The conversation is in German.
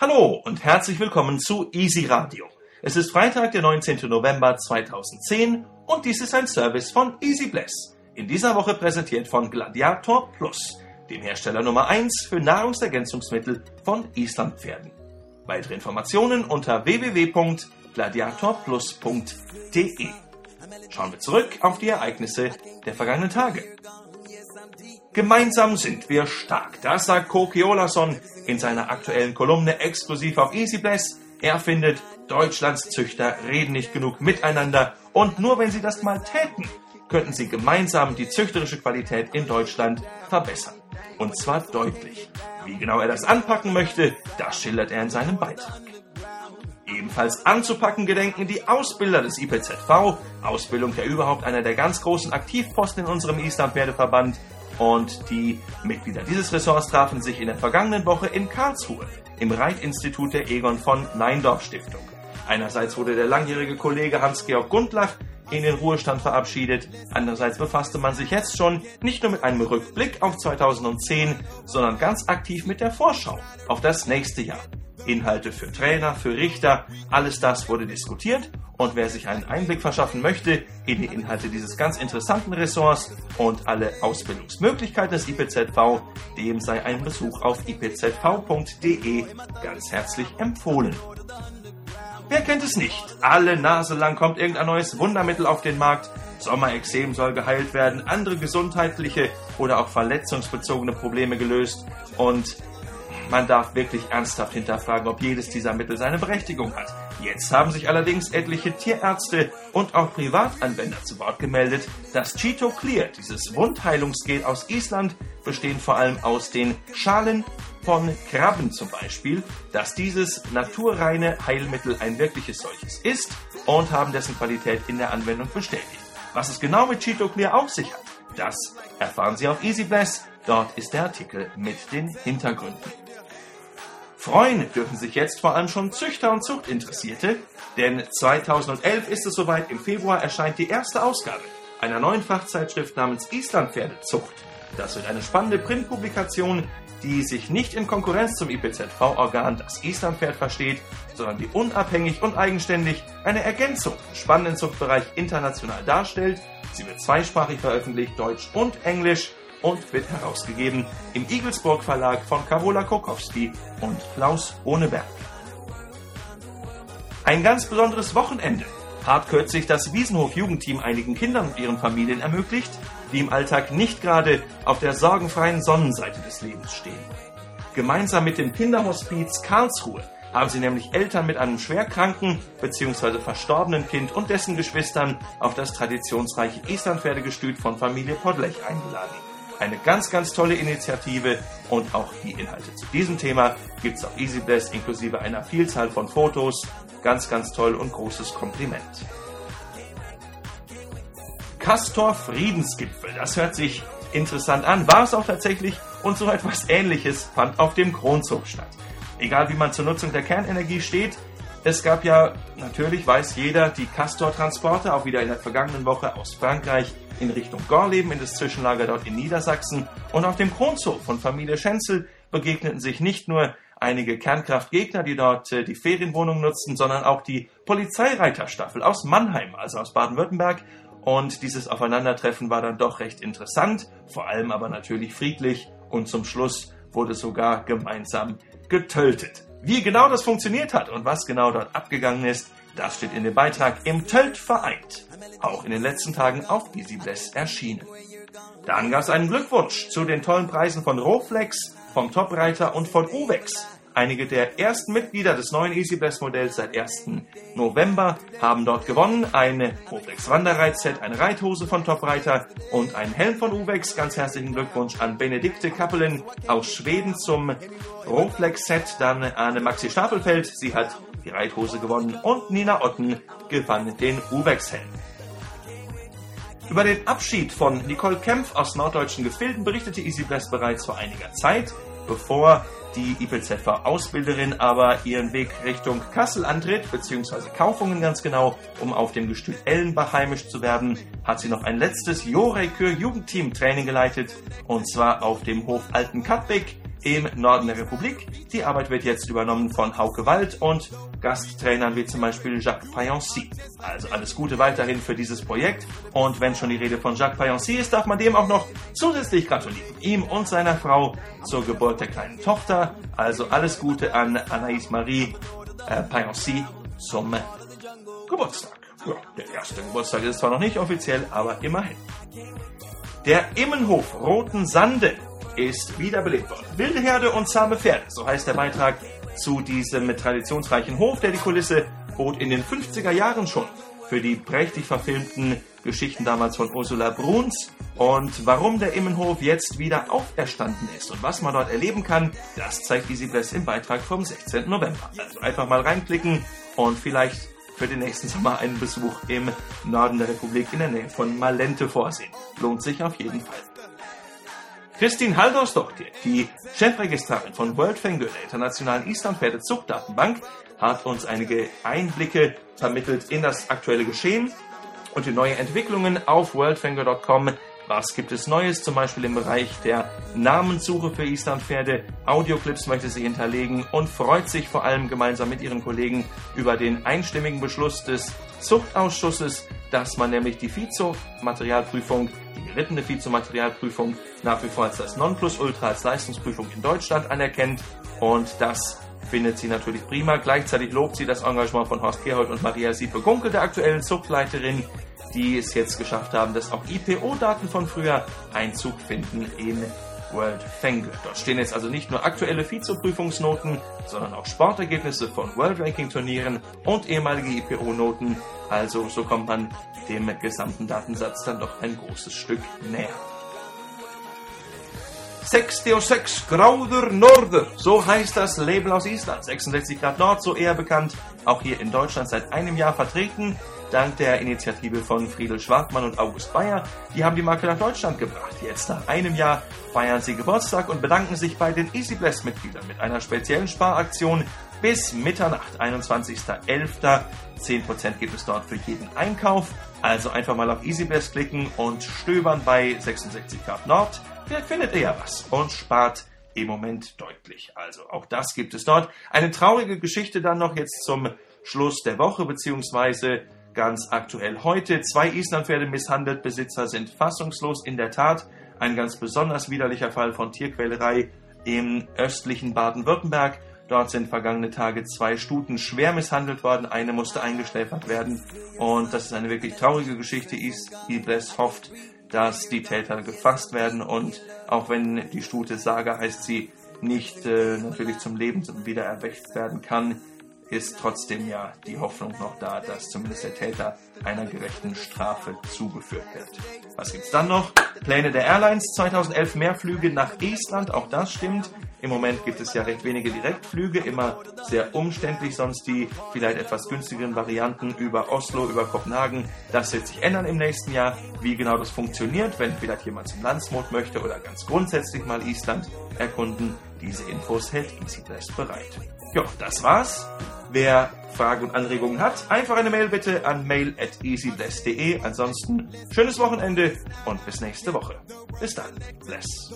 Hallo und herzlich willkommen zu Easy Radio. Es ist Freitag, der 19. November 2010 und dies ist ein Service von Easy Bless. In dieser Woche präsentiert von Gladiator Plus, dem Hersteller Nummer 1 für Nahrungsergänzungsmittel von Islandpferden. Weitere Informationen unter www.gladiatorplus.de. Schauen wir zurück auf die Ereignisse der vergangenen Tage. Gemeinsam sind wir stark. Das sagt Koki Olason in seiner aktuellen Kolumne exklusiv auf EasyBless. Er findet, Deutschlands Züchter reden nicht genug miteinander und nur wenn sie das mal täten, könnten sie gemeinsam die züchterische Qualität in Deutschland verbessern. Und zwar deutlich. Wie genau er das anpacken möchte, das schildert er in seinem Beitrag. Ebenfalls anzupacken gedenken die Ausbilder des IPZV, Ausbildung ja überhaupt einer der ganz großen Aktivposten in unserem Islandpferdeverband, und die Mitglieder dieses Ressorts trafen sich in der vergangenen Woche in Karlsruhe im Reitinstitut der Egon von Neindorf Stiftung. Einerseits wurde der langjährige Kollege Hans-Georg Gundlach in den Ruhestand verabschiedet. Andererseits befasste man sich jetzt schon nicht nur mit einem Rückblick auf 2010, sondern ganz aktiv mit der Vorschau auf das nächste Jahr. Inhalte für Trainer, für Richter, alles das wurde diskutiert und wer sich einen Einblick verschaffen möchte in die Inhalte dieses ganz interessanten Ressorts und alle Ausbildungsmöglichkeiten des IPZV, dem sei ein Besuch auf ipzv.de ganz herzlich empfohlen. Wer kennt es nicht? Alle Nase lang kommt irgendein neues Wundermittel auf den Markt. Sommerexem soll geheilt werden, andere gesundheitliche oder auch verletzungsbezogene Probleme gelöst und man darf wirklich ernsthaft hinterfragen, ob jedes dieser Mittel seine Berechtigung hat. Jetzt haben sich allerdings etliche Tierärzte und auch Privatanwender zu Wort gemeldet. Das Cheeto Clear, dieses Wundheilungsgel aus Island, bestehend vor allem aus den Schalen von Krabben zum Beispiel, dass dieses naturreine Heilmittel ein wirkliches solches ist und haben dessen Qualität in der Anwendung bestätigt. Was es genau mit Cheeto Clear auf sich hat, das erfahren Sie auf EasyBless. Dort ist der Artikel mit den Hintergründen. Freuen dürfen sich jetzt vor allem schon Züchter und Zuchtinteressierte, denn 2011 ist es soweit, im Februar erscheint die erste Ausgabe einer neuen Fachzeitschrift namens Islandpferdezucht. Das wird eine spannende Printpublikation, die sich nicht in Konkurrenz zum IPZV-Organ das Islandpferd versteht, sondern die unabhängig und eigenständig eine Ergänzung im spannenden Zuchtbereich international darstellt. Sie wird zweisprachig veröffentlicht, Deutsch und Englisch und wird herausgegeben im Igelsburg Verlag von Karola Kokowski und Klaus Ohneberg. Ein ganz besonderes Wochenende hat kürzlich das Wiesenhof Jugendteam einigen Kindern und ihren Familien ermöglicht, die im Alltag nicht gerade auf der sorgenfreien Sonnenseite des Lebens stehen. Gemeinsam mit dem Kinderhospiz Karlsruhe haben sie nämlich Eltern mit einem schwerkranken bzw. verstorbenen Kind und dessen Geschwistern auf das traditionsreiche Islandpferdegestüt von Familie Podlech eingeladen. Eine ganz, ganz tolle Initiative und auch die Inhalte zu diesem Thema gibt es auf EasyBless inklusive einer Vielzahl von Fotos. Ganz, ganz toll und großes Kompliment. Castor Friedensgipfel, das hört sich interessant an, war es auch tatsächlich und so etwas ähnliches fand auf dem Kronzug statt. Egal wie man zur Nutzung der Kernenergie steht, es gab ja, natürlich weiß jeder, die Castor-Transporte, auch wieder in der vergangenen Woche aus Frankreich in Richtung Gorleben, in das Zwischenlager dort in Niedersachsen. Und auf dem Kronzug von Familie Schenzel begegneten sich nicht nur einige Kernkraftgegner, die dort äh, die Ferienwohnung nutzten, sondern auch die Polizeireiterstaffel aus Mannheim, also aus Baden-Württemberg. Und dieses Aufeinandertreffen war dann doch recht interessant, vor allem aber natürlich friedlich und zum Schluss wurde sogar gemeinsam getötet. Wie genau das funktioniert hat und was genau dort abgegangen ist, das steht in dem Beitrag im Tölt vereint, auch in den letzten Tagen auf EasyBless erschienen. Dann gab es einen Glückwunsch zu den tollen Preisen von Roflex, vom Topreiter und von Uvex. Einige der ersten Mitglieder des neuen EasyBless-Modells seit 1. November haben dort gewonnen. Eine Roflex Wanderreitset, eine Reithose von Topreiter und einen Helm von Uvex. Ganz herzlichen Glückwunsch an Benedikte Kappelin aus Schweden zum Roflex-Set. Dann Anne Maxi Stapelfeld, sie hat die Reithose gewonnen und Nina Otten gewann den Uvex-Helm. Über den Abschied von Nicole Kempf aus norddeutschen Gefilden berichtete EasyBless bereits vor einiger Zeit, bevor die IPZV-Ausbilderin aber ihren Weg Richtung Kassel antritt, beziehungsweise Kaufungen ganz genau, um auf dem Gestüt Ellenbach heimisch zu werden, hat sie noch ein letztes Jorekür Jugendteam Training geleitet, und zwar auf dem Hof Alten Katwig im Norden der Republik. Die Arbeit wird jetzt übernommen von Hauke Wald und Gasttrainern wie zum Beispiel Jacques Payancy. Also alles Gute weiterhin für dieses Projekt. Und wenn schon die Rede von Jacques Payancy ist, darf man dem auch noch zusätzlich gratulieren. Ihm und seiner Frau zur Geburt der kleinen Tochter. Also alles Gute an Anaïs Marie äh, Payancy zum Geburtstag. Ja, der erste Geburtstag ist zwar noch nicht offiziell, aber immerhin. Der Immenhof Roten Sande ist wiederbelebt worden. Wilde Herde und zahme Pferde, so heißt der Beitrag zu diesem traditionsreichen Hof, der die Kulisse bot in den 50er Jahren schon für die prächtig verfilmten Geschichten damals von Ursula Bruns und warum der Immenhof jetzt wieder auferstanden ist und was man dort erleben kann, das zeigt Easy Bless im Beitrag vom 16. November. Also einfach mal reinklicken und vielleicht für den nächsten Sommer einen Besuch im Norden der Republik in der Nähe von Malente vorsehen. Lohnt sich auf jeden Fall. Christine Haldorsdottir, die Chefregistrarin von World Fangirl, der internationalen Islandpferde-Zuchtdatenbank, hat uns einige Einblicke vermittelt in das aktuelle Geschehen und die neuen Entwicklungen auf worldfinger.com. Was gibt es Neues, zum Beispiel im Bereich der Namenssuche für Islandpferde? Audioclips möchte sie hinterlegen und freut sich vor allem gemeinsam mit ihren Kollegen über den einstimmigen Beschluss des Zuchtausschusses, dass man nämlich die Vizo-Materialprüfung, die gerittene Vizo-Materialprüfung nach wie vor als das Nonplusultra als Leistungsprüfung in Deutschland anerkennt und das findet sie natürlich prima. Gleichzeitig lobt sie das Engagement von Horst Gerhold und Maria Siepe-Gunkel, der aktuellen Zuchtleiterin, die es jetzt geschafft haben, dass auch IPO-Daten von früher Einzug finden in World Fangirl. Dort stehen jetzt also nicht nur aktuelle Vizeprüfungsnoten, sondern auch Sportergebnisse von World Ranking Turnieren und ehemalige IPO-Noten. Also so kommt man dem gesamten Datensatz dann doch ein großes Stück näher. 66 Grauder Norder, so heißt das Label aus Island. 66 Grad Nord, so eher bekannt, auch hier in Deutschland seit einem Jahr vertreten. Dank der Initiative von Friedel Schwartmann und August Bayer. Die haben die Marke nach Deutschland gebracht. Jetzt nach einem Jahr feiern sie Geburtstag und bedanken sich bei den Easy Blast Mitgliedern mit einer speziellen Sparaktion bis Mitternacht, 21.11. 10% gibt es dort für jeden Einkauf. Also einfach mal auf EasyBest klicken und stöbern bei 66 Grad Nord der findet eher was und spart im Moment deutlich. Also auch das gibt es dort. Eine traurige Geschichte dann noch jetzt zum Schluss der Woche, beziehungsweise ganz aktuell heute. Zwei Islandpferde misshandelt, Besitzer sind fassungslos. In der Tat ein ganz besonders widerlicher Fall von Tierquälerei im östlichen Baden-Württemberg. Dort sind vergangene Tage zwei Stuten schwer misshandelt worden. Eine musste eingeschläfert werden. Und das ist eine wirklich traurige Geschichte. Ibles hofft, dass die Täter gefasst werden und auch wenn die Stute Saga heißt, sie nicht äh, natürlich zum Leben wieder erweckt werden kann, ist trotzdem ja die Hoffnung noch da, dass zumindest der Täter einer gerechten Strafe zugeführt wird. Was gibt's dann noch? Pläne der Airlines 2011 mehr Flüge nach Estland, auch das stimmt. Im Moment gibt es ja recht wenige Direktflüge, immer sehr umständlich, sonst die vielleicht etwas günstigeren Varianten über Oslo, über Kopenhagen. Das wird sich ändern im nächsten Jahr. Wie genau das funktioniert, wenn vielleicht jemand zum Landsmod möchte oder ganz grundsätzlich mal Island erkunden, diese Infos hält EasyBlast bereit. Ja, das war's. Wer Fragen und Anregungen hat, einfach eine Mail bitte an mail at easybless.de. Ansonsten schönes Wochenende und bis nächste Woche. Bis dann. Bless.